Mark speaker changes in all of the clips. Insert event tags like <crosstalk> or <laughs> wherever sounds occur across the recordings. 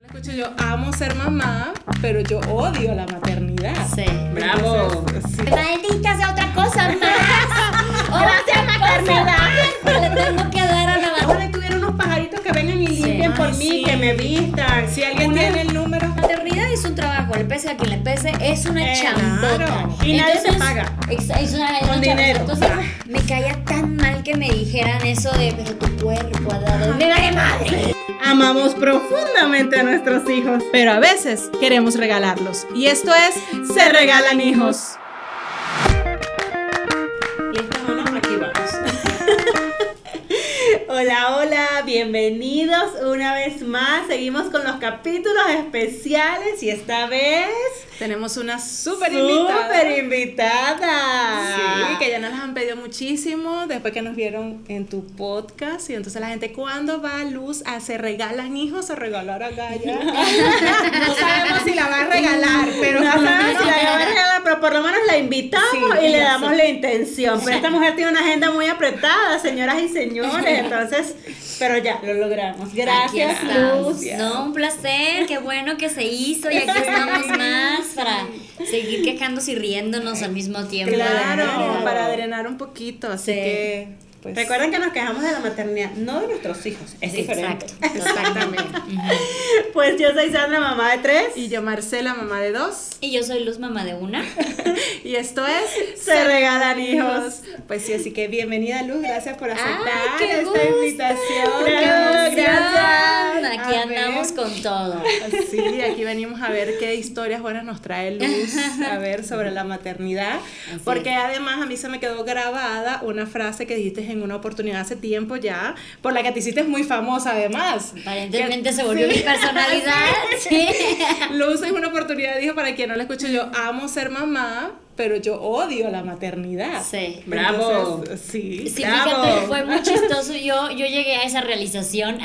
Speaker 1: Escucho, yo amo ser mamá, pero yo odio la maternidad.
Speaker 2: Sí.
Speaker 1: Bravo.
Speaker 2: Maldita sea otra cosa más. <laughs> Gracias, maternidad. Le tengo que dar a la
Speaker 1: Ojalá tuviera unos pajaritos que vengan y limpien por mí,
Speaker 2: sí.
Speaker 1: que me vistan. Si alguien tiene el número.
Speaker 2: Es un trabajo, le pese a quien le pese, es una
Speaker 1: Eh,
Speaker 2: chambota.
Speaker 1: Y nadie te paga.
Speaker 2: Es una,
Speaker 1: Con dinero.
Speaker 2: Entonces, me caía tan mal que me dijeran eso de, pero tu cuerpo ha dado. ¡Me vale madre!
Speaker 1: Amamos profundamente a nuestros hijos, pero a veces queremos regalarlos. Y esto es Se Regalan Hijos. Bienvenidos una vez más. Seguimos con los capítulos especiales y esta vez
Speaker 3: Tenemos una súper invitada.
Speaker 1: súper invitada.
Speaker 3: Sí, que ya nos las han pedido muchísimo después que nos vieron en tu podcast. Y entonces la gente, ¿cuándo va a luz a se regalan hijos o regalar a Gaya? <laughs>
Speaker 1: No sabemos si la va a regalar, pero no sabemos si la va a regalar, pero por lo menos la invitamos
Speaker 3: Sí,
Speaker 1: y le damos la intención. Pero esta mujer tiene una agenda muy apretada, señoras y señores, <laughs> entonces, pero ya, lo logramos. Gracias. Luz.
Speaker 2: No, un placer, qué bueno que se hizo y aquí <laughs> estamos más para seguir quejándose y riéndonos al mismo tiempo.
Speaker 3: Claro, para drenar un poquito. Así
Speaker 2: Sí.
Speaker 3: que, pues.
Speaker 1: Recuerden que nos quejamos de la maternidad, no de nuestros hijos, es diferente.
Speaker 2: Exacto, exactamente. <laughs>
Speaker 1: Pues yo soy Sandra, mamá de tres.
Speaker 3: Y yo, Marcela, mamá de dos.
Speaker 2: Y yo soy Luz, mamá de una. <laughs>
Speaker 3: Y esto es
Speaker 1: Se regalan hijos.
Speaker 3: Pues sí, así que bienvenida Luz, gracias por aceptar
Speaker 2: qué
Speaker 3: esta
Speaker 2: gusto!
Speaker 3: invitación.
Speaker 1: Gracias.
Speaker 2: Aquí
Speaker 3: A
Speaker 2: andamos
Speaker 3: ver.
Speaker 2: con todo.
Speaker 3: Sí, aquí venimos a ver qué historias buenas nos trae Luz, a ver sobre la maternidad,
Speaker 2: Así
Speaker 3: porque
Speaker 2: es.
Speaker 3: además a mí se me quedó grabada una frase que dijiste en una oportunidad hace tiempo ya, por la que te hiciste muy famosa además.
Speaker 2: Aparentemente
Speaker 3: Que-
Speaker 2: se volvió <laughs>
Speaker 3: sí.
Speaker 2: mi personalidad. <laughs> Sí.
Speaker 3: Luz en una oportunidad dijo, para quien no la escucho, yo amo ser mamá, pero yo odio la maternidad.
Speaker 2: Sí.
Speaker 1: Bravo.
Speaker 3: Entonces, sí.
Speaker 2: Sí,
Speaker 1: Bravo.
Speaker 2: fíjate, fue muy chistoso. Yo, yo llegué a esa realización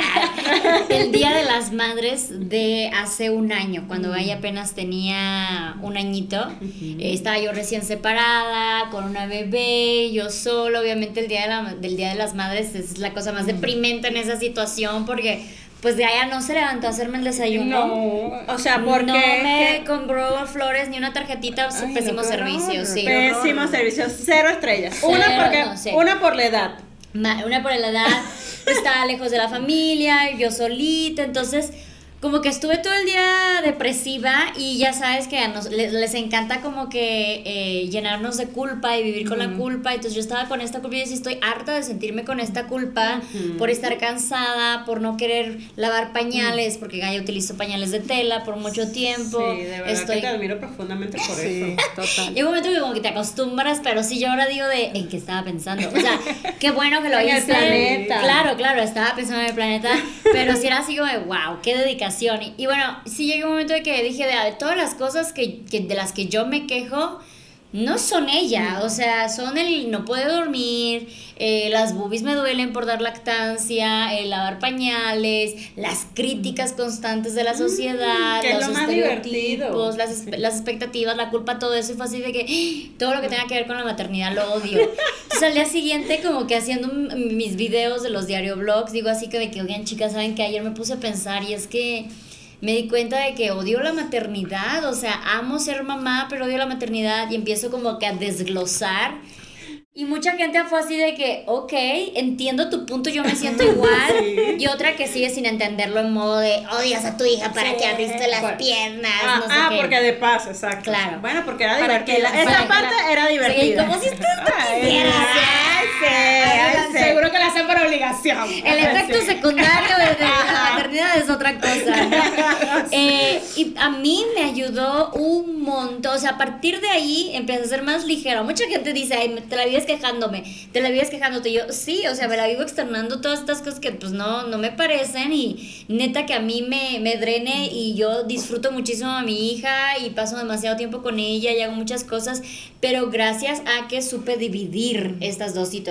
Speaker 2: <laughs> el Día de las Madres de hace un año, cuando ella apenas tenía un añito. Eh, estaba yo recién separada, con una bebé, yo solo. Obviamente el Día de la- del Día de las Madres es la cosa más deprimente en esa situación porque pues de allá no se levantó a hacerme el desayuno.
Speaker 1: No, o sea, porque
Speaker 2: no me compró flores ni una tarjetita,
Speaker 3: Ay,
Speaker 2: pésimo
Speaker 3: qué
Speaker 2: servicio,
Speaker 3: horror,
Speaker 2: sí.
Speaker 1: pésimo servicio, cero estrellas.
Speaker 2: Cero,
Speaker 1: una porque
Speaker 2: no
Speaker 1: una por la edad.
Speaker 2: Una por la edad, <laughs> estaba lejos de la familia, yo solita, entonces como que estuve todo el día depresiva y ya sabes que a nos, les, les encanta como que eh, llenarnos de culpa y vivir con la culpa, entonces yo estaba con esta culpa y yo sí estoy harta de sentirme con esta culpa por estar cansada, por no querer lavar pañales, porque ya utilizo pañales de tela por mucho tiempo,
Speaker 1: Sí, de verdad
Speaker 2: estoy
Speaker 1: que te admiro profundamente por
Speaker 3: Sí,
Speaker 1: eso.
Speaker 3: total.
Speaker 2: Llega un momento que como que te acostumbras, pero sí yo ahora digo de en qué estaba pensando. O sea, <laughs> qué bueno que lo
Speaker 1: En el
Speaker 2: hice.
Speaker 1: planeta.
Speaker 2: Claro, claro, estaba pensando en el planeta, pero sí era así como de wow, qué dedicación. Y, bueno, sí llegó un momento de que dije de, todas las cosas que de las que yo me quejo, no son ella, o sea, son el no puedo dormir, eh, las boobies me duelen por dar lactancia, el lavar pañales, las críticas constantes de la sociedad,
Speaker 1: Mm, es
Speaker 2: los
Speaker 1: lo
Speaker 2: estereotipos, las, las expectativas, la culpa, todo eso, y fue así de que ¡ah! todo lo que tenga que ver con la maternidad lo odio. <laughs> Entonces al día siguiente, como que haciendo mis videos de los diario blogs, digo así que de que, oigan, chicas, saben que ayer me puse a pensar y es que me di cuenta de que odio la maternidad, o sea, amo ser mamá, pero odio la maternidad y empiezo como que a desglosar. Y mucha gente fue así de que, ok, entiendo tu punto, yo me siento <laughs> igual. Y otra que sigue sin entenderlo en modo de, odias a tu hija para que abriste las
Speaker 1: Bueno.
Speaker 2: piernas,
Speaker 1: Ah,
Speaker 2: no sé
Speaker 1: ah,
Speaker 2: qué.
Speaker 1: porque de paso, exacto.
Speaker 2: Claro.
Speaker 1: Bueno, porque era divertida. Esa parte era
Speaker 2: Sí,
Speaker 1: divertida.
Speaker 2: como si
Speaker 1: ay, sí.
Speaker 3: Seguro que la hacen por obligación.
Speaker 2: El efecto secundario de, la maternidad es otra cosa. <laughs> Eh, y a mí me ayudó un montón. O sea, a partir de ahí empecé a ser más ligera. Mucha gente dice, Ay, te la vives quejándome, te la vives quejándote. Y yo, sí, o sea, me la vivo externando todas estas cosas que pues no, no me parecen y neta que a mí me, me drene y yo disfruto muchísimo a mi hija y paso demasiado tiempo con ella y hago muchas cosas, pero gracias a que supe dividir estas dos situaciones.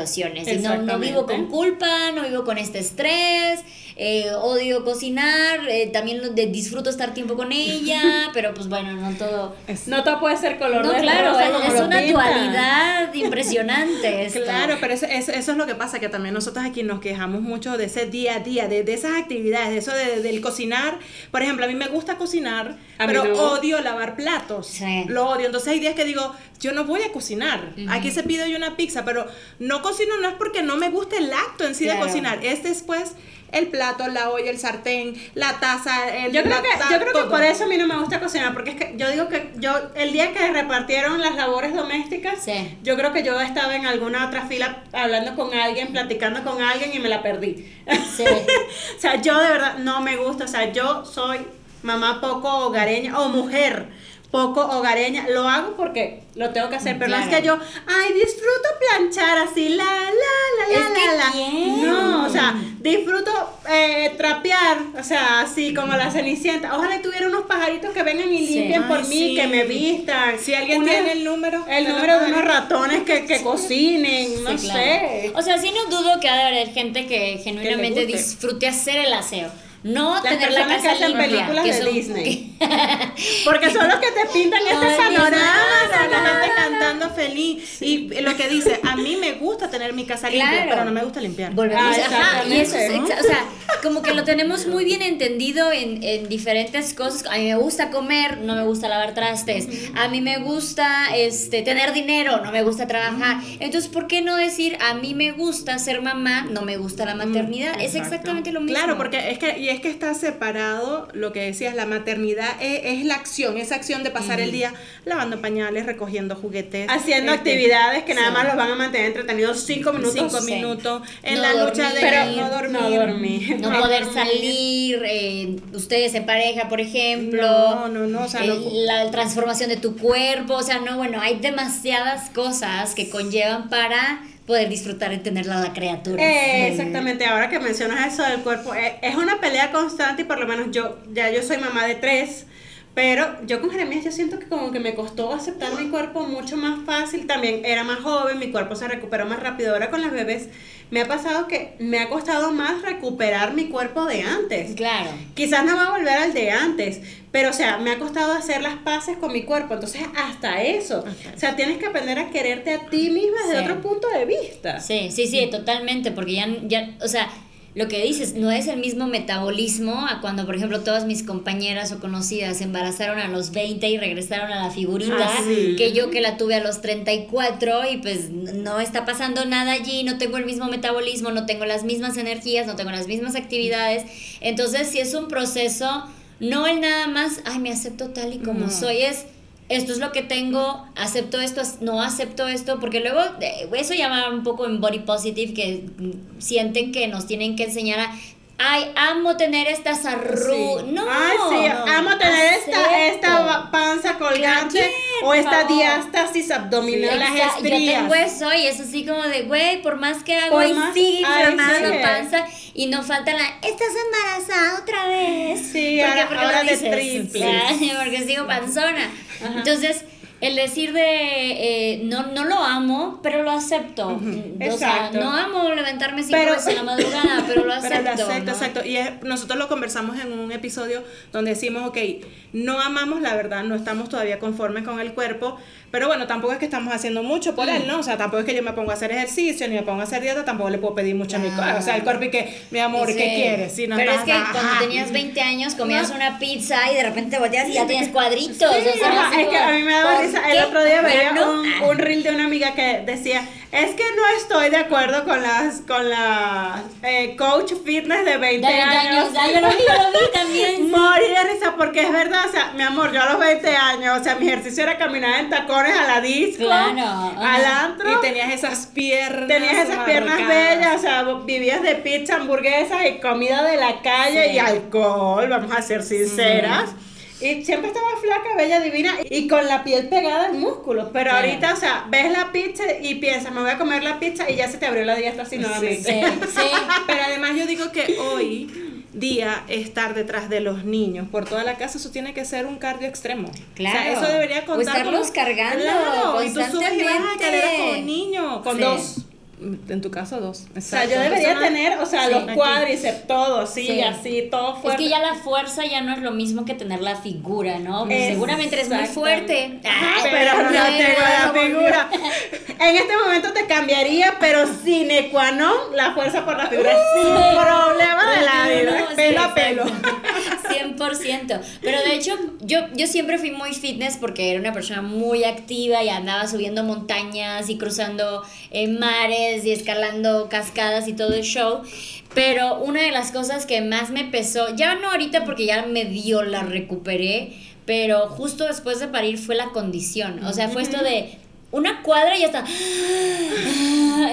Speaker 2: Y no, no vivo con culpa, no vivo con este estrés, eh, odio cocinar, eh, también de, disfruto estar tiempo con ella, <laughs> pero pues bueno, no todo...
Speaker 3: no todo puede ser color
Speaker 2: no, claro, es, una dualidad <laughs> impresionante.
Speaker 3: Claro, pero eso, eso, es lo que pasa, que también nosotros aquí nos quejamos mucho de ese día a día, de, de esas actividades, de eso de, del cocinar. Por ejemplo, a mí me gusta cocinar, pero odio lavar platos. Lo odio. Entonces hay días que digo, yo no voy a cocinar. Aquí se pide yo una pizza, pero no cocino no es porque no me guste el acto en sí de cocinar, es después el plato, la olla, el sartén, la taza, el
Speaker 1: Yo creo, que, yo creo que por eso a mí no me gusta cocinar, porque es que yo digo que yo, el día que repartieron las labores domésticas, yo creo que yo estaba en alguna otra fila hablando con alguien, platicando con alguien y me la perdí. Sí. <laughs> o sea, yo de verdad no me gusta, o sea, yo soy mamá poco hogareña o mujer poco hogareña. Lo hago porque lo tengo que hacer, pero no es que yo, ay, disfruto planchar así, la, la, la, la, la, No, o sea, disfruto eh, trapear, o sea, así como la cenicienta. Ojalá tuviera unos pajaritos que vengan y limpien por mí, que me vistan.
Speaker 3: Si alguien tiene el número.
Speaker 1: El número de unos ratones que, que cocinen, no sé.
Speaker 2: O sea, sí no dudo que haya haber gente que genuinamente disfrute hacer el aseo no tener la casa
Speaker 1: que hacen películas de Disney. <laughs> Porque son los que te pintan este panorama, la gente cantando feliz. Y lo que dice, a mí me gusta tener mi casa limpia, pero no me gusta limpiar.
Speaker 2: Volvemos, ah, y eso es, o sea, <laughs> como que lo tenemos muy bien entendido en, en, diferentes cosas. A mí me gusta comer, no me gusta lavar trastes. A mí me gusta este tener dinero, no me gusta trabajar. Entonces, ¿por qué no decir a mí me gusta ser mamá, no me gusta la maternidad? es exactamente lo mismo.
Speaker 3: Claro, porque es que es que está separado, lo que decías, la maternidad es, la acción, esa acción de pasar el día lavando pañales, recogiendo juguetes.
Speaker 1: Haciendo este, actividades que nada más los van a mantener entretenidos cinco minutos.
Speaker 3: Cinco minutos en la lucha de
Speaker 2: pero no dormir. No, poder salir, eh, ustedes en pareja, por ejemplo.
Speaker 3: No, no, no. O sea,
Speaker 2: La transformación de tu cuerpo, o sea, no, bueno, hay demasiadas cosas que conllevan para poder disfrutar y tenerla la criatura.
Speaker 1: Eh, exactamente, ahora que mencionas eso del cuerpo, eh, es una pelea constante y por lo menos yo, ya yo soy mamá de tres, pero yo con Jeremías yo siento que como que me costó aceptar mi cuerpo mucho más fácil, también era más joven, mi cuerpo se recuperó más rápido, ahora con las bebés me ha pasado que me ha costado más recuperar mi cuerpo de antes.
Speaker 2: Claro.
Speaker 1: Quizás no va a volver al de antes, pero o sea, me ha costado hacer las paces con mi cuerpo, entonces hasta eso. O sea, tienes que aprender a quererte a ti misma desde otro punto de vista.
Speaker 2: Sí, sí, sí, totalmente, porque ya, ya, o sea, lo que dices, no es el mismo metabolismo a cuando, por ejemplo, todas mis compañeras o conocidas se embarazaron a los 20 y regresaron a la figurita, ah, que yo que la tuve a los 34 y pues no está pasando nada allí, no tengo el mismo metabolismo, no tengo las mismas energías, no tengo las mismas actividades. Entonces, si es un proceso, no el nada más, ay, me acepto tal y como soy, es esto es lo que tengo, acepto esto, no acepto esto, porque luego eso llama un poco en body positive que sienten que nos tienen que enseñar a Ay, amo tener estas arrugas. No,
Speaker 1: Ay, sí, amo tener esta, esta panza colgante o esta diástasis abdominal, las estrías.
Speaker 2: Yo tengo eso y es así como de, güey, por más que hago y sigue inflamada la panza y no falta la, estás embarazada otra vez.
Speaker 1: Sí, porque, ahora, porque ahora de triple. <laughs>
Speaker 2: Porque sigo panzona. Entonces, el decir de eh, no, no lo amo, pero lo acepto. O sea, no amo levantarme cinco veces en la madrugada, pero lo acepto. <laughs> Pero lo acepto,
Speaker 3: exacto. Y nosotros lo conversamos en un episodio donde decimos, ok, no amamos la verdad, no estamos todavía conformes con el cuerpo, pero bueno, tampoco es que estamos haciendo mucho por él, ¿no? O sea, tampoco es que yo me pongo a hacer ejercicio ni me pongo a hacer dieta, tampoco le puedo pedir mucho a mi cuerpo. O sea, el cuerpo y que, mi amor, ¿qué quieres?
Speaker 2: Si no pero es que cuando tenías 20 años comías una pizza y de repente te volteas y ya tienes cuadritos. o
Speaker 1: sea, es que a mí me daba risa. El otro día veía un, un reel de una amiga que decía Es que no estoy de acuerdo con las con la eh, coach fitness de 20,
Speaker 2: de 20 años.
Speaker 1: años.
Speaker 2: yo lo vi, yo lo vi también.
Speaker 1: Morir de risa porque es verdad, o sea, mi amor, yo a los 20 años, o sea, mi ejercicio era caminar en tacones a la disco,
Speaker 2: Claro,
Speaker 1: al
Speaker 2: ajá.
Speaker 1: antro.
Speaker 3: Y tenías esas piernas.
Speaker 1: Tenías esas piernas
Speaker 3: marcadas.
Speaker 1: bellas, o sea, vivías de pizza, hamburguesas y comida de la calle
Speaker 2: Sí.
Speaker 1: y alcohol, vamos a ser sinceras. Y siempre estaba flaca, bella, divina y con la piel pegada al músculo. Pero
Speaker 2: Sí.
Speaker 1: ahorita, o sea, ves la pizza y piensas, me voy a comer la pizza y ya se te abrió la dieta así nuevamente.
Speaker 2: Sí, sí. <laughs>
Speaker 3: Pero además yo digo que hoy día estar detrás de los niños por toda la casa, eso tiene que ser un cardio extremo.
Speaker 2: Claro.
Speaker 3: O sea, eso debería
Speaker 2: O
Speaker 3: contar
Speaker 2: estarlos
Speaker 3: como-
Speaker 2: cargando
Speaker 3: Claro, y tú subes y
Speaker 2: constantemente.
Speaker 3: escaleras con un niño, con
Speaker 2: Sí.
Speaker 3: dos. En tu caso, dos.
Speaker 1: O sea, yo debería tener, o sea,
Speaker 2: Sí.
Speaker 1: los cuádriceps, todo así,
Speaker 2: Sí.
Speaker 1: así, todo
Speaker 2: Es
Speaker 1: fuerte.
Speaker 2: que ya la fuerza ya no es lo mismo que tener la figura, ¿no? Pues seguramente eres muy fuerte.
Speaker 1: Ajá,
Speaker 2: Ay,
Speaker 1: pero no tengo la <laughs> figura. En este momento te cambiaría, pero sine qua non, la fuerza por la figura. sin problema de la vida.
Speaker 2: No, sí,
Speaker 1: pelo a pelo. <laughs>
Speaker 2: exacto. 100%. Pero de hecho, yo, yo siempre fui muy fitness porque era una persona muy activa y andaba subiendo montañas y cruzando eh, mares y escalando cascadas y todo el show. Pero una de las cosas que más me pesó, ya no ahorita porque ya medio la recuperé, pero justo después de parir fue la condición. O sea, fue esto de una cuadra y ya está.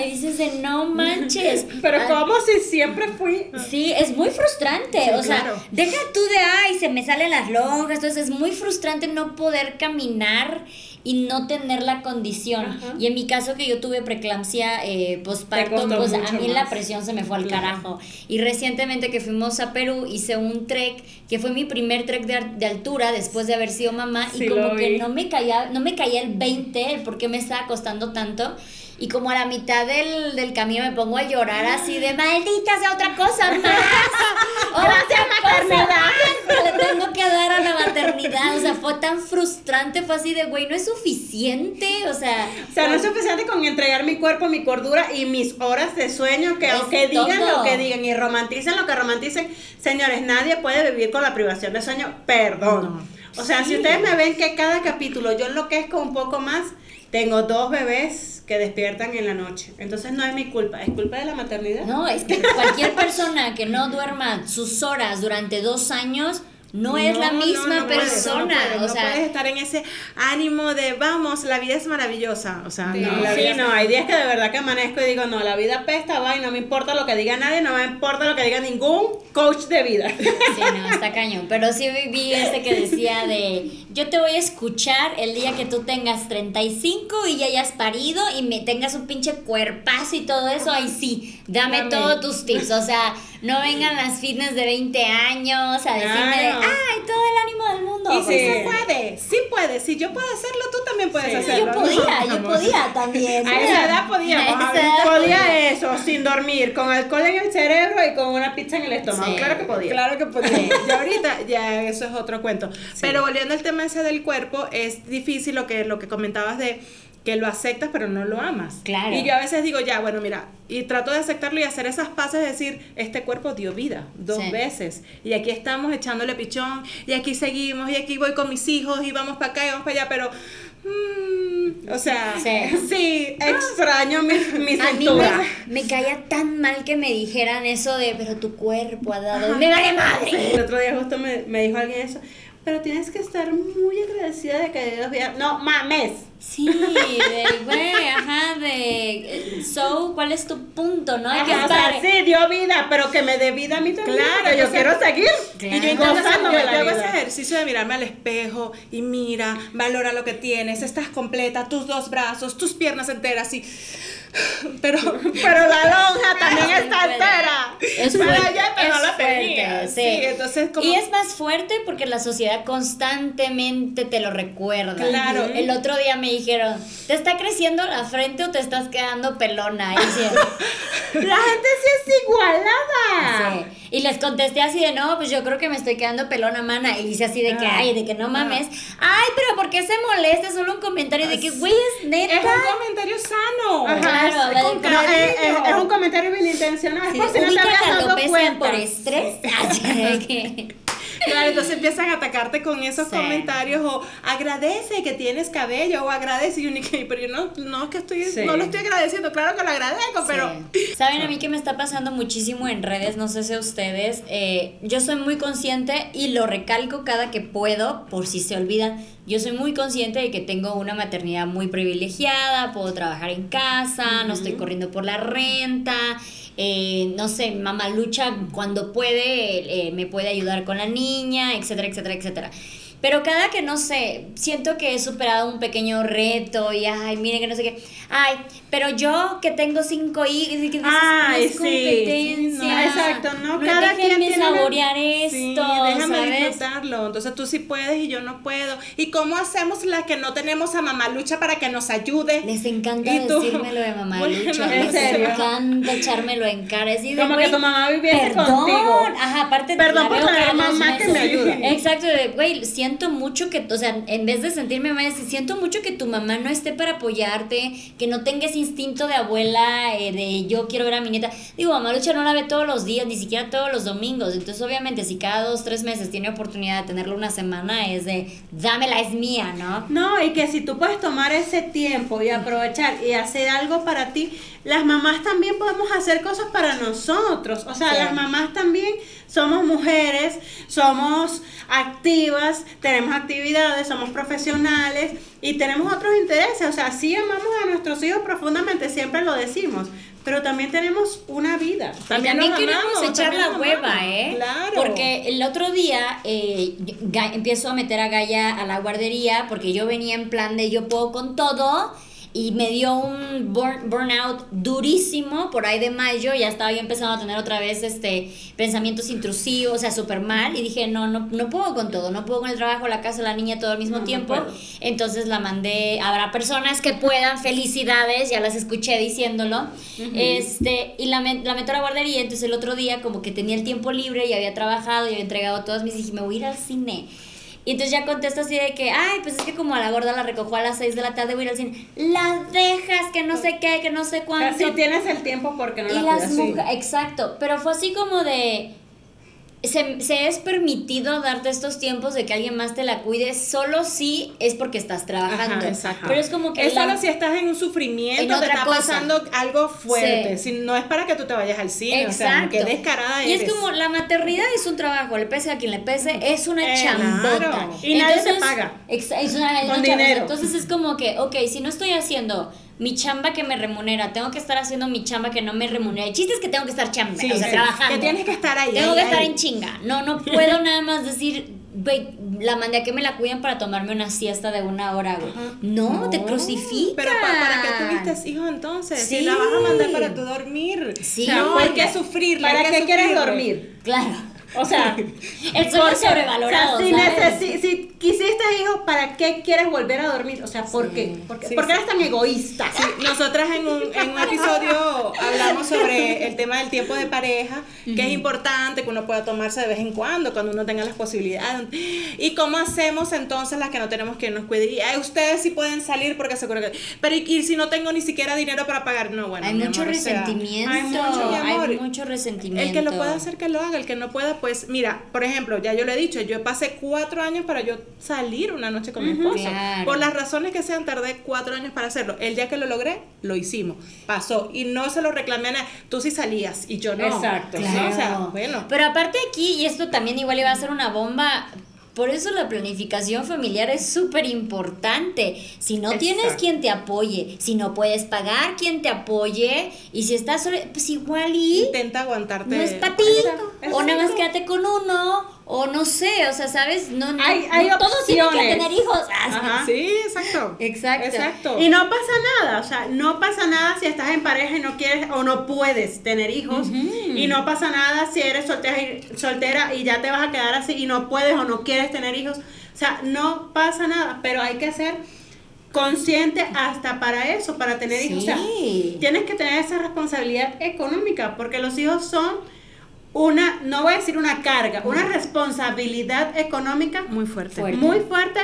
Speaker 2: Y dices de no manches. <laughs>
Speaker 1: Pero como si siempre fui.
Speaker 2: Sí, es muy frustrante.
Speaker 1: Sí,
Speaker 2: o sea,
Speaker 1: claro.
Speaker 2: deja tú de, ay, se me salen las lonjas. Entonces es muy frustrante no poder caminar y no tener la condición.
Speaker 1: Ajá.
Speaker 2: Y en mi caso que yo tuve preeclampsia eh,
Speaker 1: costó
Speaker 2: pues a mí la presión se me fue al
Speaker 1: Claro.
Speaker 2: carajo. Y recientemente que fuimos a Perú hice un trek, que fue mi primer trek de, de altura después de haber sido mamá.
Speaker 1: Sí,
Speaker 2: y como que no me caía, no me caía el 20, el por qué me estaba costando tanto. Y como a la mitad del, del camino me pongo a llorar así de maldita sea otra cosa <laughs> más.
Speaker 1: Gracias, maternidad.
Speaker 2: más que le tengo que dar a la maternidad. O sea, fue tan frustrante, fue así de güey, no es suficiente. O sea,
Speaker 1: O sea, no es suficiente con entregar mi cuerpo, mi cordura y mis horas de sueño, que aunque digan lo que digan y romanticen lo que romanticen, señores, nadie puede vivir con la privación de sueño, perdón. O sea, si ustedes me ven que cada capítulo yo enloquezco un poco más, tengo dos bebés que despiertan en la noche. Entonces no es mi culpa, es culpa de la maternidad.
Speaker 2: no, es que <laughs> cualquier persona que no duerma sus horas durante dos años no, es la
Speaker 3: No,
Speaker 2: misma
Speaker 3: no, no
Speaker 2: persona.
Speaker 3: no puedes,
Speaker 2: o
Speaker 3: no
Speaker 2: sea,
Speaker 3: puedes estar en ese ánimo de vamos, la vida es maravillosa. O sea,
Speaker 1: Sí,
Speaker 3: no, la
Speaker 1: sí,
Speaker 3: vida
Speaker 1: no, hay días que de verdad que amanezco y digo, no, la vida pesta, va, y no me importa lo que diga nadie, no me importa lo que diga ningún coach de vida.
Speaker 2: Sí, no, está cañón. Pero sí vi este que decía de, yo te voy a escuchar el día que tú tengas 35 y ya hayas parido y me tengas un pinche cuerpazo y todo eso, ahí sí, dame
Speaker 1: Dame.
Speaker 2: todos tus tips. O sea, no vengan las fitness de 20 años a decirme de, ay, todo el ánimo del mundo.
Speaker 3: Y sí
Speaker 2: Pues,
Speaker 3: se puede, sí puedes. Si yo puedo hacerlo, tú también puedes
Speaker 1: Sí.
Speaker 3: hacerlo.
Speaker 2: yo podía,
Speaker 3: ¿no?
Speaker 2: yo podía también.
Speaker 1: A esa edad podíamos,
Speaker 2: A esa
Speaker 1: ahorita
Speaker 2: edad
Speaker 1: podía eso, sin dormir, con alcohol en el cerebro y con una pizza en el estómago.
Speaker 2: Sí.
Speaker 1: Claro que podía.
Speaker 3: Claro que podía. <laughs> Y ahorita ya eso es otro cuento. Pero volviendo al tema del cuerpo, es difícil lo que, lo que comentabas de que lo aceptas pero no lo amas.
Speaker 2: Claro.
Speaker 3: Y yo a veces digo, ya, bueno, mira, y trato de aceptarlo y hacer esas paces, de decir, este cuerpo dio vida dos
Speaker 2: Sí.
Speaker 3: veces. Y aquí estamos echándole pichón, y aquí seguimos, y aquí voy con mis hijos, y vamos para acá y vamos para allá, pero... mm, o sea,
Speaker 2: Sí. <laughs>
Speaker 3: sí,
Speaker 1: Extraño mi, mi
Speaker 2: A mí
Speaker 1: cintura.
Speaker 2: me, me caía tan mal que me dijeran eso de, pero tu cuerpo ha dado. ¡Me vale madre!
Speaker 1: El otro día justo me, me dijo alguien eso, pero tienes que estar muy agradecida de que Dios vea. No, mames.
Speaker 2: Sí, de, güey, ajá, de. So, ¿cuál es tu punto, no? Hay que
Speaker 1: Ajá, o sea, sí, dio vida, pero que me dé vida a mí también.
Speaker 3: Claro,
Speaker 1: que yo quiero seguir.
Speaker 2: Claro.
Speaker 3: Y yo intento hacer, yo,
Speaker 1: la
Speaker 3: yo hago ese ejercicio de mirarme al espejo y mira, valora lo que tienes, estás completa, tus dos brazos, tus piernas enteras y <laughs> pero
Speaker 1: Pero la lonja también está entera.
Speaker 2: Es
Speaker 3: Pero
Speaker 2: fuerte,
Speaker 3: pero
Speaker 2: es fuerte, sí.
Speaker 3: Sí, entonces como
Speaker 2: Y es más fuerte porque la sociedad constantemente te lo recuerda.
Speaker 3: Claro.
Speaker 2: El otro día me dijeron, ¿te está creciendo la frente o te estás quedando pelona? Y <laughs>
Speaker 1: La gente sí es igualada.
Speaker 2: Sí. Y les contesté así de, no, pues yo creo que me estoy quedando pelona, mana. Y dice así de que,
Speaker 3: Ah.
Speaker 2: ay, de que no mames. Ay, pero ¿por qué se molesta? Es solo un comentario de que, güey, es neta.
Speaker 3: es un comentario sano.
Speaker 1: Ajá,
Speaker 2: Claro,
Speaker 1: es,
Speaker 2: habla de
Speaker 1: con- no, es, es- es un comentario bien intencionado. Es por si no te habías dado cuenta.
Speaker 2: por estrés. <laughs> Que-
Speaker 3: Claro, entonces empiezan a atacarte con esos comentarios o agradece que tienes cabello o agradece y pero yo no, no es que estoy, no lo estoy agradeciendo, claro que lo agradezco, pero...
Speaker 2: ¿Saben a mí que me está pasando muchísimo en redes? No sé si a ustedes, eh, yo soy muy consciente y lo recalco cada que puedo, por si se olvidan, yo soy muy consciente de que tengo una maternidad muy privilegiada, puedo trabajar en casa, no estoy corriendo por la renta, eh, no sé, mamá lucha cuando puede, eh, me puede ayudar con la niña, etcétera, etcétera, etcétera. Pero cada que no sé, siento que he superado un pequeño reto y ay, miren que no sé qué. Ay, pero yo que tengo cinco hijos y que
Speaker 3: ay, sí, competencia. exacto, no cada quien tiene
Speaker 2: saborear esto, sí,
Speaker 3: déjame disfrutarlo. Entonces tú sí puedes y yo no puedo. ¿Y cómo hacemos la que no tenemos a mamá lucha para que nos ayude?
Speaker 2: Les encanta decírmelo de mamá <laughs> lucha. Les encanta echármelo en cara. Decir,
Speaker 3: Como que tu mamá viviese contigo.
Speaker 2: Ajá, aparte
Speaker 3: Perdón por la mamá que me ayude.
Speaker 2: Exacto, de güey, siento mucho que, o sea, en vez de sentirme mal, siento mucho que tu mamá no esté para apoyarte, que no tenga ese instinto de abuela, eh, de yo quiero ver a mi nieta. Digo, mamá Lucha no la ve todos los días, ni siquiera todos los domingos. Entonces, obviamente, si cada dos, tres meses tiene oportunidad de tenerlo una semana, es de, dámela, es mía, ¿no?
Speaker 1: No, y que si tú puedes tomar ese tiempo y aprovechar y hacer algo para ti, las mamás también podemos hacer cosas para nosotros. O sea, las mamás también somos mujeres, somos activas, tenemos actividades, somos profesionales y tenemos otros intereses. O sea, sí amamos a nuestros hijos profundamente, siempre lo decimos, pero también tenemos una vida.
Speaker 2: También, también queremos echar la hueva, ¿eh? Claro. Porque el otro día eh, empiezo a meter a Gaia a la guardería porque yo venía en plan de yo puedo con todo y me dio un burnout durísimo por ahí de mayo, ya estaba yo empezando a tener otra vez este pensamientos intrusivos, o sea, súper mal. Y dije, no, no, no puedo con todo, no puedo con el trabajo, la casa, la niña todo al mismo tiempo, entonces la mandé, habrá personas que puedan, felicidades, ya las escuché diciéndolo, este, y la, la meto a la guardería, entonces el otro día como que tenía el tiempo libre y había trabajado y había entregado todas mis, dije, me voy a ir al cine y entonces ya contesto así de que, ay, pues es que como a la gorda la recojo a las 6 de la tarde, voy a ir al cine. La dejas, que no sé qué, que no sé cuánto.
Speaker 1: Si tienes el tiempo porque no
Speaker 2: y
Speaker 1: la
Speaker 2: las Exacto, pero fue así como de se, se, es permitido darte estos tiempos de que alguien más te la cuide solo si es porque estás trabajando. Pero es como que.
Speaker 3: Es solo si estás en un sufrimiento, te está pasando algo fuerte. Si no es para que tú te vayas al cine. Exacto. O sea, que descarada
Speaker 2: Y es como la maternidad es un trabajo, le pese a quien le pese, es una eh, chambota.
Speaker 3: Y nadie se paga.
Speaker 2: Es una, Con dinero. Entonces es como que, ok, si no estoy haciendo mi chamba que me remunera, tengo que estar haciendo mi chamba que no me remunera. El chiste es que tengo que estar chamba, o sea, trabajando.
Speaker 3: Que tienes que estar ahí.
Speaker 2: Tengo que estar en chinga. No, no puedo <laughs> nada más decir, güey, la mandé a que me la cuiden para tomarme una siesta de una hora, güey. No, te crucifica.
Speaker 3: Pero ¿para, qué tuviste hijos entonces? Si la vas a mandar para tu dormir. Sí. no, hay que sufrir.
Speaker 1: ¿Para qué quieres dormir?
Speaker 2: Claro.
Speaker 1: O sea, <laughs>
Speaker 2: el sueño sobrevalorado.
Speaker 1: si, si, quisiste hijos, ¿para qué quieres volver a dormir? O sea, ¿por qué? ¿Por qué, eres tan egoísta?
Speaker 3: nosotras en un, en un <laughs> episodio hablamos sobre el tema del tiempo de pareja, que es importante que uno pueda tomarse de vez en cuando, cuando uno tenga las posibilidades. ¿Y cómo hacemos entonces las que no tenemos quien nos cuide? Y ustedes sí pueden salir porque seguro que... Pero y, si no tengo ni siquiera dinero para pagar? No, bueno.
Speaker 2: Hay mucho resentimiento. hay mucho, Hay mucho resentimiento.
Speaker 3: El que lo pueda hacer, que lo haga. El que no pueda, pues mira, por ejemplo, ya yo lo he dicho, yo pasé cuatro años para yo salir una noche con mi esposo. Por las razones que sean, tardé cuatro años para hacerlo. El día que lo logré, lo hicimos. Pasó. Y no se lo reclamé a nadie. Tú sí salías y yo no.
Speaker 1: Exacto.
Speaker 2: O sea, bueno. Pero aparte aquí, y esto también igual iba a ser una bomba por eso la planificación familiar es súper importante. Si no tienes quien te apoye, si no puedes pagar quien te apoye, y si estás solo, pues igual y...
Speaker 3: Intenta aguantarte.
Speaker 2: No es para ti. O nada más quédate con uno o no sé, o sea, ¿sabes? No, no,
Speaker 1: hay, hay
Speaker 2: todos tienen que tener hijos.
Speaker 3: Ajá. Sí, exacto.
Speaker 2: Exacto.
Speaker 3: Exacto.
Speaker 1: Y no pasa nada, o sea, no pasa nada si estás en pareja y no quieres o no puedes tener hijos. Y no pasa nada si eres soltera y, soltera y ya te vas a quedar así y no puedes o no quieres tener hijos. O sea, no pasa nada, pero hay que ser consciente hasta para eso, para tener hijos. O sea, tienes que tener esa responsabilidad económica porque los hijos son una, no voy a decir una carga, una responsabilidad económica
Speaker 3: muy fuerte.
Speaker 1: Muy fuerte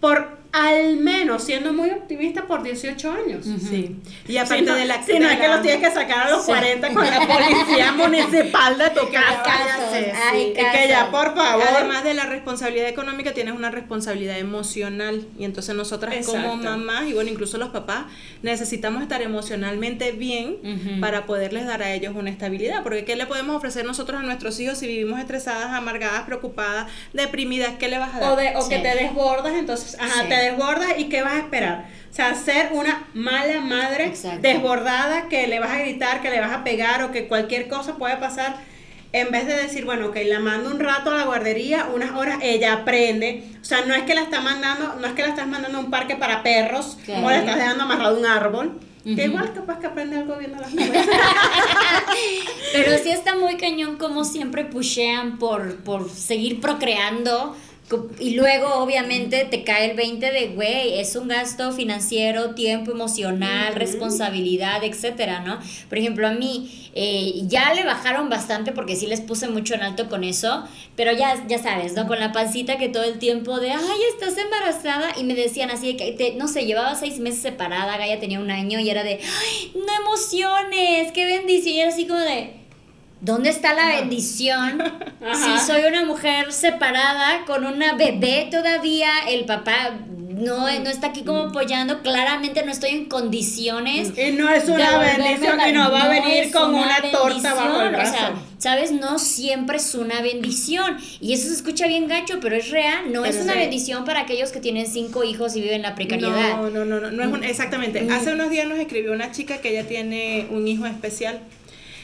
Speaker 1: por al menos, siendo muy optimista, por 18 años.
Speaker 3: Sí. Y aparte de la...
Speaker 1: Si no es que los tienes que sacar a los 40 con la policía <laughs> municipal de tu casa.
Speaker 2: Sí.
Speaker 1: que ya, por favor.
Speaker 3: Además de la responsabilidad económica, tienes una responsabilidad emocional. Y entonces nosotras como mamás, y bueno, incluso los papás, necesitamos estar emocionalmente bien para poderles dar a ellos una estabilidad. Porque ¿qué le podemos ofrecer nosotros a nuestros hijos si vivimos estresadas, amargadas, preocupadas, deprimidas? ¿Qué le vas a dar?
Speaker 1: O, de, o que te desbordas, entonces, ajá, te desbordas y ¿qué vas a esperar? O sea, ser una mala madre desbordada que le vas a gritar, que le vas a pegar o que cualquier cosa puede pasar. En vez de decir, bueno, ok, la mando un rato a la guardería, unas horas, ella aprende. O sea, no es que la está mandando, no es que la estás mandando a un parque para perros o la estás dejando amarrado a un árbol. Que igual capaz que aprende algo viendo las <laughs> nubes.
Speaker 2: Pero sí está muy cañón como siempre pushean por, por seguir procreando y luego, obviamente, te cae el 20 de, güey, es un gasto financiero, tiempo emocional, responsabilidad, etcétera, ¿no? Por ejemplo, a mí eh, ya le bajaron bastante porque sí les puse mucho en alto con eso, pero ya, ya sabes, ¿no? Con la pancita que todo el tiempo de, ay, estás embarazada, y me decían así, de que, te, no sé, llevaba seis meses separada, Gaia tenía un año y era de, ay, no emociones, qué bendición, y era así como de ¿Dónde está la bendición? <laughs> Si soy una mujer separada con una bebé todavía, el papá no, no está aquí como apoyando, claramente no estoy en condiciones.
Speaker 1: Y no es una bendición y no va a venir con una, torta bajo el brazo. O sea,
Speaker 2: ¿sabes? No siempre es una bendición. Y eso se escucha bien gacho, pero es real. No es una bendición para aquellos que tienen cinco hijos y viven en la precariedad.
Speaker 3: No, no, no, no, no es exactamente. Mm. Hace unos días nos escribió una chica que ella tiene un hijo especial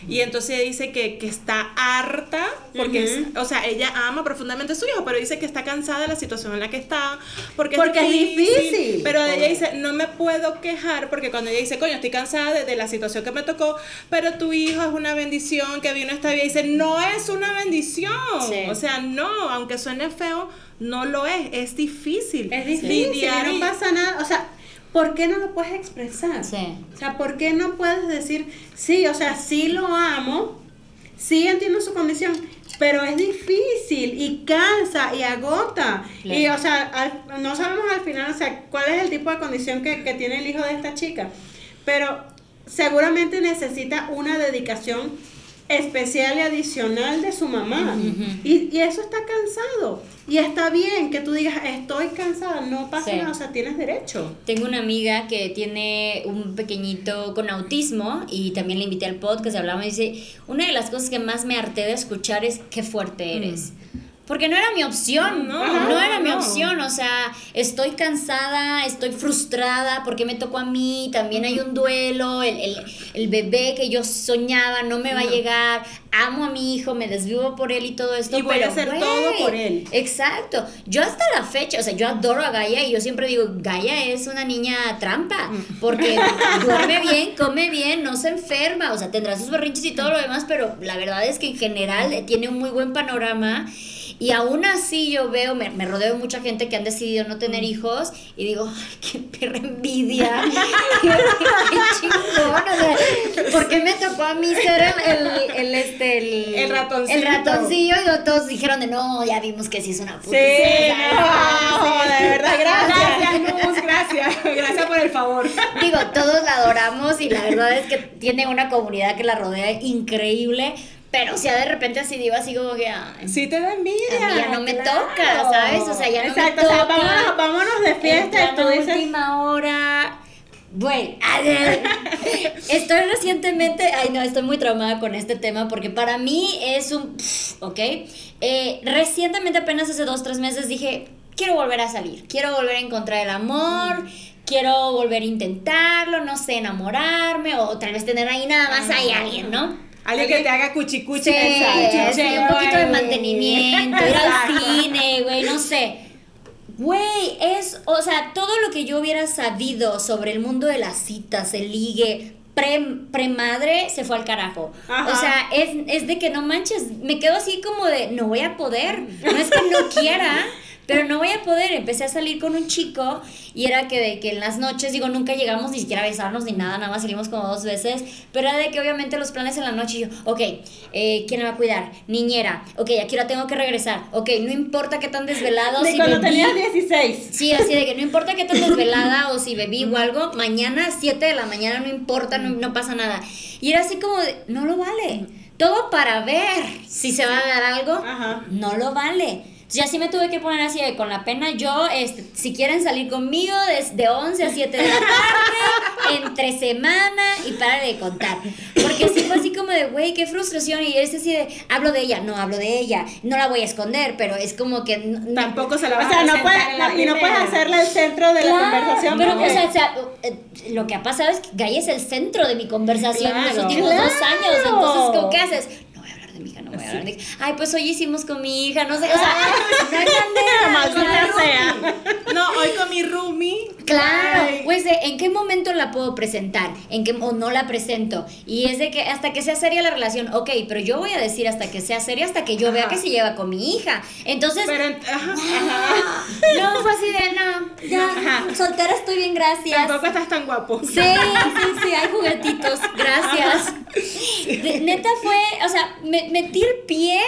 Speaker 3: y entonces dice que, que está harta, porque, o sea, ella ama profundamente a su hijo, pero dice que está cansada de la situación en la que está, porque,
Speaker 1: porque es, difícil,
Speaker 3: Pero ella dice, no me puedo quejar, porque cuando ella dice, coño, estoy cansada de, la situación que me tocó, pero tu hijo es una bendición, que vino esta vida, dice, no es una bendición. O sea, no, aunque suene feo, no lo es, es difícil.
Speaker 1: Es difícil, no pasa nada, o sea, ¿por qué no lo puedes expresar? Sí. O sea, ¿por qué no puedes decir, sí, o sea, sí lo amo, sí entiendo su condición, pero es difícil y cansa y agota. Y, o sea, no sabemos al final, o sea, cuál es el tipo de condición que, que tiene el hijo de esta chica, pero seguramente necesita una dedicación especial y adicional de su mamá. y, y, eso está cansado. Y está bien que tú digas, estoy cansada, no pasa nada, o sea, tienes derecho.
Speaker 2: Tengo una amiga que tiene un pequeñito con autismo y también le invité al podcast, hablamos y dice, una de las cosas que más me harté de escuchar es qué fuerte eres. Porque no era mi opción, no, no era mi opción, o sea, estoy cansada, estoy frustrada porque me tocó a mí, también hay un duelo, el, el, el bebé que yo soñaba no me va a llegar, amo a mi hijo, me desvivo por él y todo esto.
Speaker 3: Y voy a hacer todo por él.
Speaker 2: Exacto, yo hasta la fecha, o sea, yo adoro a Gaia y yo siempre digo, Gaia es una niña trampa, mm. porque <laughs> duerme bien, come bien, no se enferma, o sea, tendrá sus berrinches y todo lo demás, pero la verdad es que en general tiene un muy buen panorama. Y aún así yo veo, me, me, rodeo de mucha gente que han decidido no tener mm. hijos y digo, ay, qué perra envidia. <laughs> <laughs> qué, chingón. ¿por qué me tocó a mí ser el, el, este, el,
Speaker 3: el ratoncillo?
Speaker 2: El ratoncillo y todos dijeron de no, ya vimos que sí es una puta.
Speaker 3: Sí, no, de verdad, <laughs> gracias, Luz, gracias. Gracias por el favor.
Speaker 2: Digo, todos la adoramos y la verdad es que tiene una comunidad que la rodea increíble pero o sea de repente así digo así como que. Ay,
Speaker 3: sí te da envidia.
Speaker 2: A mí ya no me toca, ¿sabes? O sea, ya no me toca. O sea,
Speaker 1: vámonos, vámonos de fiesta.
Speaker 2: Tú dices. última hora. Bueno, estoy recientemente, ay no, estoy muy traumada con este tema porque para mí es un, ¿ok? Eh, recientemente, apenas hace dos, tres meses, dije, quiero volver a salir, quiero volver a encontrar el amor, quiero volver a intentarlo, no sé, enamorarme o tal vez tener ahí nada más ahí alguien, ¿no?
Speaker 3: Alguien que te haga cuchicuchi. Sí,
Speaker 2: sí, un poquito de mantenimiento, ir al <laughs> cine, güey, no sé. Güey, es, o sea, todo lo que yo hubiera sabido sobre el mundo de las citas, el ligue, pre, madre se fue al carajo. O sea, es, es de que no manches, me quedo así como de, no voy a poder. No es que no quiera, <laughs> pero no voy a poder. Empecé a salir con un chico y era que, de que en las noches, digo, nunca llegamos ni siquiera a besarnos ni nada, nada más salimos como dos veces, pero era de que obviamente los planes en la noche, yo, ok, eh, ¿quién me va a cuidar? Niñera, ok, aquí ahora tengo que regresar, ok, no importa qué tan desvelado.
Speaker 1: De si cuando tenías 16.
Speaker 2: Sí, así de que no importa qué tan <laughs> desvelada o si bebí o algo, mañana 7 de la mañana no importa, no, no pasa nada. Y era así como de, no lo vale. Todo para ver si se va a dar algo, no lo vale. Ya sí me tuve que poner así de con la pena. Yo, este, si quieren salir conmigo, desde 11 a 7 de la tarde, <laughs> entre semana y para de contar. Porque sí fue así como de, güey, qué frustración. Y es así de, hablo de ella, no hablo de ella, no la voy a esconder, pero es como que.
Speaker 3: Tampoco se la vas
Speaker 1: o sea, no puedes, y no puedes hacerle el centro de la conversación.
Speaker 2: Pero, o sea, eh, lo que ha pasado es que Gay es el centro de mi conversación en los últimos dos años. Entonces, ¿qué haces? No a. Ay, pues hoy hicimos con mi hija, no sé. O sea, <laughs> no hay
Speaker 3: manera. sea. No, hoy con mi roomie.
Speaker 2: Claro, pues de en qué momento la puedo presentar, en qué o no la presento. Y es de que hasta que sea seria la relación, ok, pero yo voy a decir hasta que sea seria, hasta que yo vea que se lleva con mi hija. Entonces,
Speaker 3: pero, ajá,
Speaker 2: no, fue así de no, ya, soltera estoy bien, gracias.
Speaker 3: Tampoco estás tan guapo.
Speaker 2: Sí, sí, sí, hay juguetitos, gracias. neta fue, o sea, me, metí el pie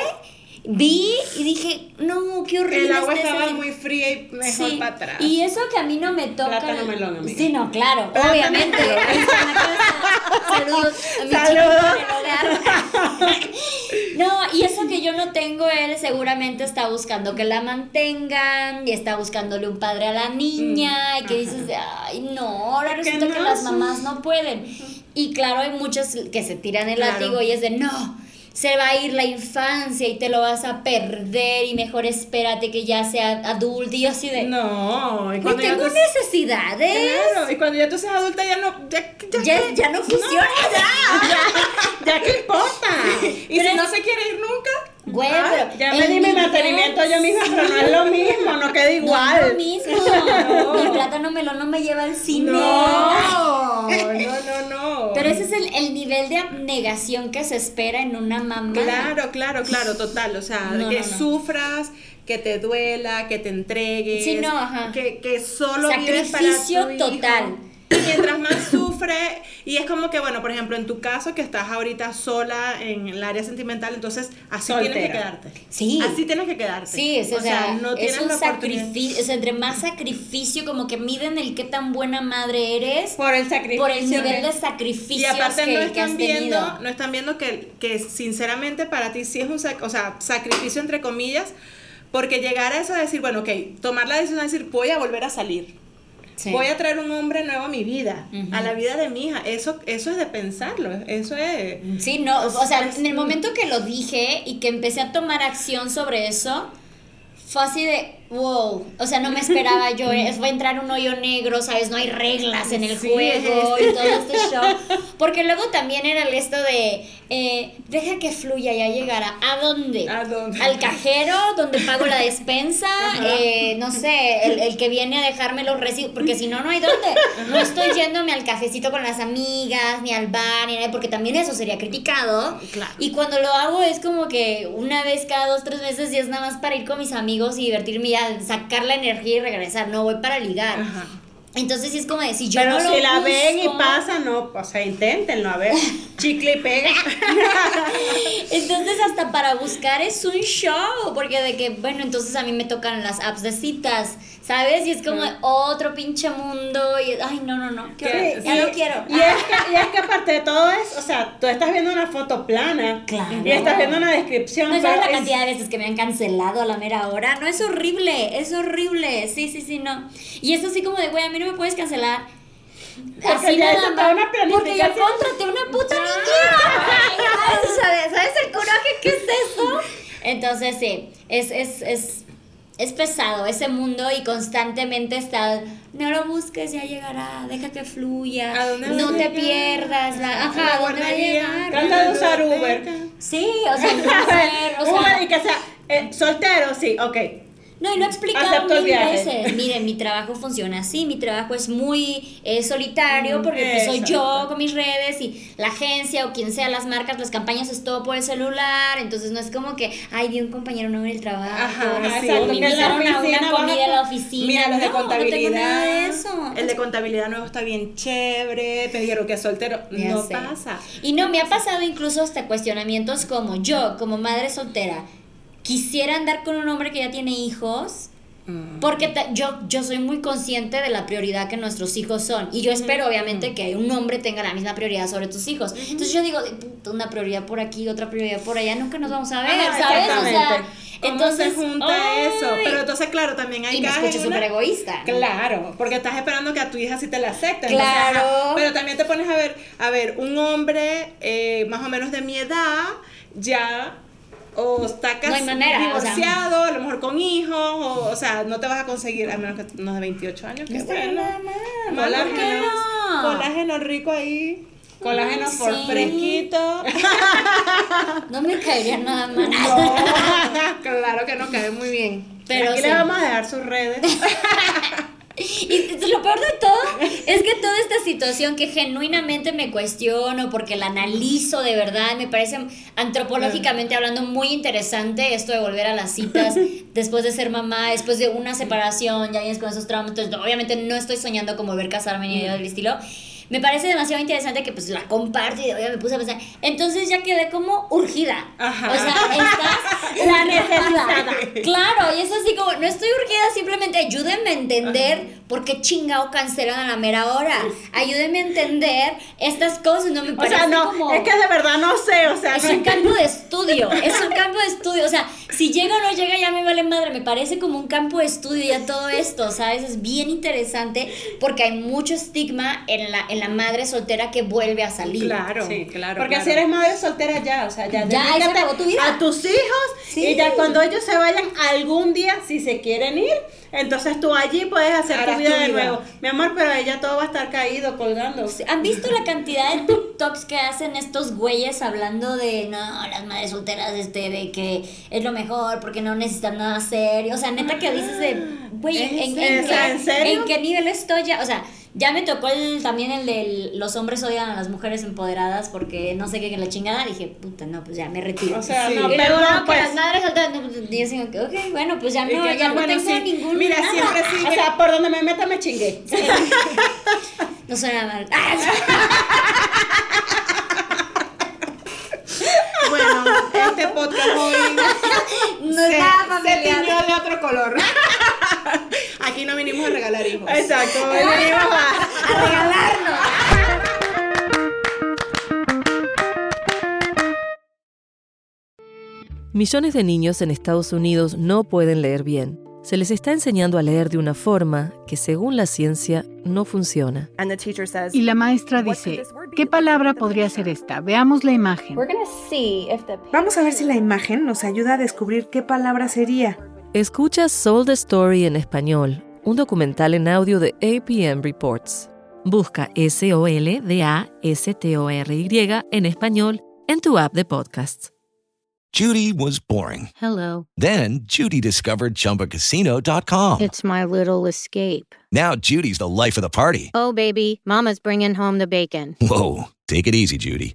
Speaker 2: vi y dije, no, qué horrible.
Speaker 3: El agua estaba muy fría y mejor para atrás.
Speaker 2: Y eso que a mí no me toca.
Speaker 3: Plátano melón, amiga.
Speaker 2: Sí, no, claro, obviamente. Saludos a mi
Speaker 3: Saludos. <laughs>
Speaker 2: no, y eso que yo no tengo, él seguramente está buscando que la mantengan y está buscándole un padre a la niña mm, y que dices, ay, no, ahora resulta que las mamás no pueden. Y claro, hay muchas que se tiran el látigo y es de, no se va a ir la infancia y te lo vas a perder y mejor espérate que ya sea adulto y así de...
Speaker 3: No,
Speaker 2: y cuando tengo necesidades.
Speaker 3: Claro, y cuando ya tú seas adulta ya no... Ya,
Speaker 2: ya, ya, no funciona.
Speaker 3: ya, ya, qué importa. <laughs> Y si no se quiere ir nunca...
Speaker 2: Güey, ah, pero
Speaker 1: ya me di mi mantenimiento yo misma, pero no es lo mismo, no queda igual.
Speaker 2: No es lo mismo. <laughs> Mi plátano melón no me lleva al cine.
Speaker 3: No, no, no, no.
Speaker 2: Pero ese es el, el, nivel de abnegación que se espera en una mamá.
Speaker 3: Claro, claro, claro, total. O sea, que sufras, que te duela, que te entregues.
Speaker 2: Sí, no, ajá.
Speaker 3: Que, que solo
Speaker 2: Sacrificio
Speaker 3: para
Speaker 2: total.
Speaker 3: Y mientras más sufre, y es como que, bueno, por ejemplo, en tu caso, que estás ahorita sola en el área sentimental, entonces así tienes que quedarte.
Speaker 2: Sí.
Speaker 3: Así tienes que quedarte.
Speaker 2: Sí, o, sea, no es un sacrificio, o sea, entre más sacrificio, como que miden el qué tan buena madre eres.
Speaker 1: Por el sacrificio.
Speaker 2: Por el nivel de sacrificio.
Speaker 3: Y aparte
Speaker 2: que,
Speaker 3: no están viendo,
Speaker 2: tenido.
Speaker 3: no están viendo que, que sinceramente para ti sí es un o sea, sacrificio entre comillas, porque llegar a eso de decir, bueno, ok, tomar la decisión de decir, voy a volver a salir Voy a traer un hombre nuevo a mi vida, a la vida de mi hija. Eso, eso es de pensarlo, eso es...
Speaker 2: Sí, no, o sea, en el momento que lo dije y que empecé a tomar acción sobre eso, fue así de, wow, o sea, no me esperaba yo, es, va a entrar un hoyo negro, ¿sabes? No hay reglas en el juego y todo este show. Porque luego también era el esto de, eh, deja que fluya, ya llegará. ¿A dónde?
Speaker 3: ¿A dónde?
Speaker 2: Al cajero, donde pago la despensa, eh, no sé, el, el, que viene a dejarme los recibos, porque si no, no hay dónde. No estoy yéndome al cafecito con las amigas, ni al bar, ni nada, porque también eso sería criticado.
Speaker 3: Claro.
Speaker 2: Y cuando lo hago es como que una vez cada dos, tres meses y es nada más para ir con mis amigos y divertirme sacar la energía y regresar, no voy para ligar. Entonces sí es como decir, yo
Speaker 1: Pero
Speaker 2: no
Speaker 1: si
Speaker 2: lo
Speaker 1: la
Speaker 2: busco,
Speaker 1: ven y pasa, no, o sea, inténtenlo, a ver, <laughs> chicle y pega. <laughs>
Speaker 2: entonces hasta para buscar es un show, porque de que, bueno, entonces a mí me tocan las apps de citas, ¿sabes? Y es como otro pinche mundo, y ay, no, no, no, qué ya no quiero.
Speaker 1: Y es, que, y es que aparte de todo es, o sea, tú estás viendo una foto plana,
Speaker 2: Claro.
Speaker 1: y estás viendo una descripción.
Speaker 2: No sabes la
Speaker 1: es-
Speaker 2: cantidad de veces que me han cancelado a la mera hora. No, es horrible, es horrible. Sí, sí, sí, no. Y es así como de, güey, a mí no me puedes cancelar.
Speaker 1: Porque ya hizo toda una
Speaker 2: Porque ya
Speaker 1: planificación.
Speaker 2: contraté una puta niñera. ¿Sabes? <laughs> ¿Sabes? ¿Sabes el coraje que es eso? Entonces, sí, es, es, es, es pesado ese mundo y constantemente está, no lo busques, ya llegará, deja que fluya,
Speaker 3: ¿A dónde
Speaker 2: no te
Speaker 3: llegar?
Speaker 2: pierdas, la, ajá, ¿a dónde va a llegar?
Speaker 1: Trata de usar Uber.
Speaker 2: Sí, o sea, <laughs> Uber, o sea,
Speaker 1: Uber y que sea eh, soltero, sí, ok.
Speaker 2: No, y lo he explicado mil veces. Miren, mi trabajo funciona así, mi trabajo es muy eh, solitario porque pues, soy yo con mis redes y la agencia o quien sea, las marcas, las campañas es todo por el celular, entonces no es como que, ay, vi un compañero nuevo en el trabajo, Ajá, me invitaron a una comida en la oficina.
Speaker 3: Mira, los de contabilidad. No eso. El de contabilidad nuevo está bien chévere, pero que soltero, no pasa.
Speaker 2: Y no, me ha pasado incluso hasta cuestionamientos como yo, como madre soltera, quisiera andar con un hombre que ya tiene hijos. Mm. Porque yo, yo soy muy consciente de la prioridad que nuestros hijos son. Y yo espero, obviamente, que un hombre tenga la misma prioridad sobre tus hijos. Entonces yo digo, una prioridad por aquí, otra prioridad por allá, nunca nos vamos a ver, ¿sabes? O sea,
Speaker 3: entonces, se junta eso? Pero entonces, claro, también hay
Speaker 2: y me escucho súper egoísta.
Speaker 3: Claro, porque estás esperando que a tu hija sí te la acepten.
Speaker 2: Claro.
Speaker 3: pero también te pones a ver, a ver, un hombre eh, más o menos de mi edad ya o está casi divorciado, a lo mejor con hijos, o, o sea, no te vas a conseguir, a menos que no de 28 años, que bueno. Nada Colágeno, no? colágeno rico ahí. Colágeno por fresquito. <laughs>
Speaker 2: No me caería nada mal.
Speaker 3: No, <laughs> claro que no cae muy bien. Pero Aquí le vamos a dejar sus redes. <laughs>
Speaker 2: Y lo peor de todo es que toda esta situación que genuinamente me cuestiono porque la analizo de verdad, me parece antropológicamente hablando muy interesante esto de volver a las citas <laughs> después de ser mamá, después de una separación, ya vienes con esos traumas, entonces obviamente no estoy soñando con volver a casarme ni nada del estilo me parece demasiado interesante que pues la comparto y me puse a pensar. Entonces ya quedé como urgida. Ajá. O sea, estás <laughs> la necesitada. Claro, y es así como, no estoy urgida, simplemente ayúdenme a entender qué chingado cancelan a la mera hora. Ayúdenme a entender estas cosas, no me parece O sea,
Speaker 3: no, es que de verdad no sé, o sea.
Speaker 2: Es un campo de estudio, <laughs> es un campo de estudio, o sea, si llega o no llega ya me vale madre, me parece como un campo de estudio ya todo esto, ¿sabes? Es bien interesante porque hay mucho estigma en la la madre soltera que vuelve a salir.
Speaker 3: Claro, sí, claro. Porque si eres madre soltera ya, o sea, ya,
Speaker 2: ya tu vida.
Speaker 3: a tus hijos y ya cuando ellos se vayan algún día, si se quieren ir, entonces tú allí puedes hacer tu vida de nuevo. Mi amor, pero ella todo va a estar caído, colgando.
Speaker 2: ¿Han visto la cantidad de TikToks que hacen estos güeyes hablando de, no, las madres solteras, este, de que es lo mejor porque no necesitan nada serio? O sea, neta que dices de, güey, ¿en, ¿en qué nivel estoy ya? O sea, ya me tocó el, también el de los hombres odian a las mujeres empoderadas porque no sé qué que la chingada. Dije, puta, no, pues ya me retiro.
Speaker 3: O sea, no,
Speaker 2: y luego no, pues, las madres pues, y yo digo, ok, bueno, pues ya no, ya no tengo ningún.
Speaker 3: Mira, siempre sí. O sea, por donde me meta me chingué.
Speaker 2: no suena mal. <laughs>
Speaker 3: bueno, este podcast hoy <laughs>
Speaker 2: no se,
Speaker 3: se tiñó de otro color. <laughs> Aquí no vinimos a regalar hijos.
Speaker 2: Exacto, vinimos a, a regalarnos.
Speaker 4: Millones de niños en Estados Unidos no pueden leer bien. Se les está enseñando a leer de una forma que, según la ciencia, no funciona.
Speaker 5: Y la maestra dice, ¿qué palabra podría ser esta? Veamos la imagen.
Speaker 6: Vamos a ver si la imagen nos ayuda a descubrir qué palabra sería.
Speaker 4: Escucha Soul the Story en español, un documental en audio de APM Reports. Busca S-O-L-D-A-S-T-O-R-Y en español en tu app de podcasts.
Speaker 7: Judy was boring.
Speaker 5: Hello.
Speaker 7: Then Judy discovered chumbacasino.com.
Speaker 5: It's my little escape.
Speaker 7: Now Judy's the life of the party.
Speaker 5: Oh, baby, Mama's bringing home the bacon.
Speaker 7: Whoa. Take it easy, Judy.